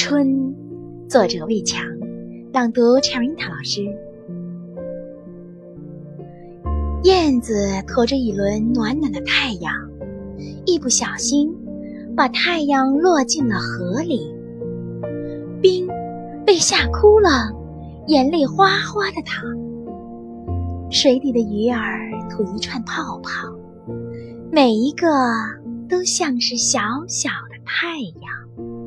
春，作者魏强，朗读 Cherita 老师。燕子驮着一轮暖暖的太阳，一不小心把太阳落进了河里。冰被吓哭了，眼泪哗哗的淌。水底的鱼儿吐一串泡泡，每一个都像是小小的太阳。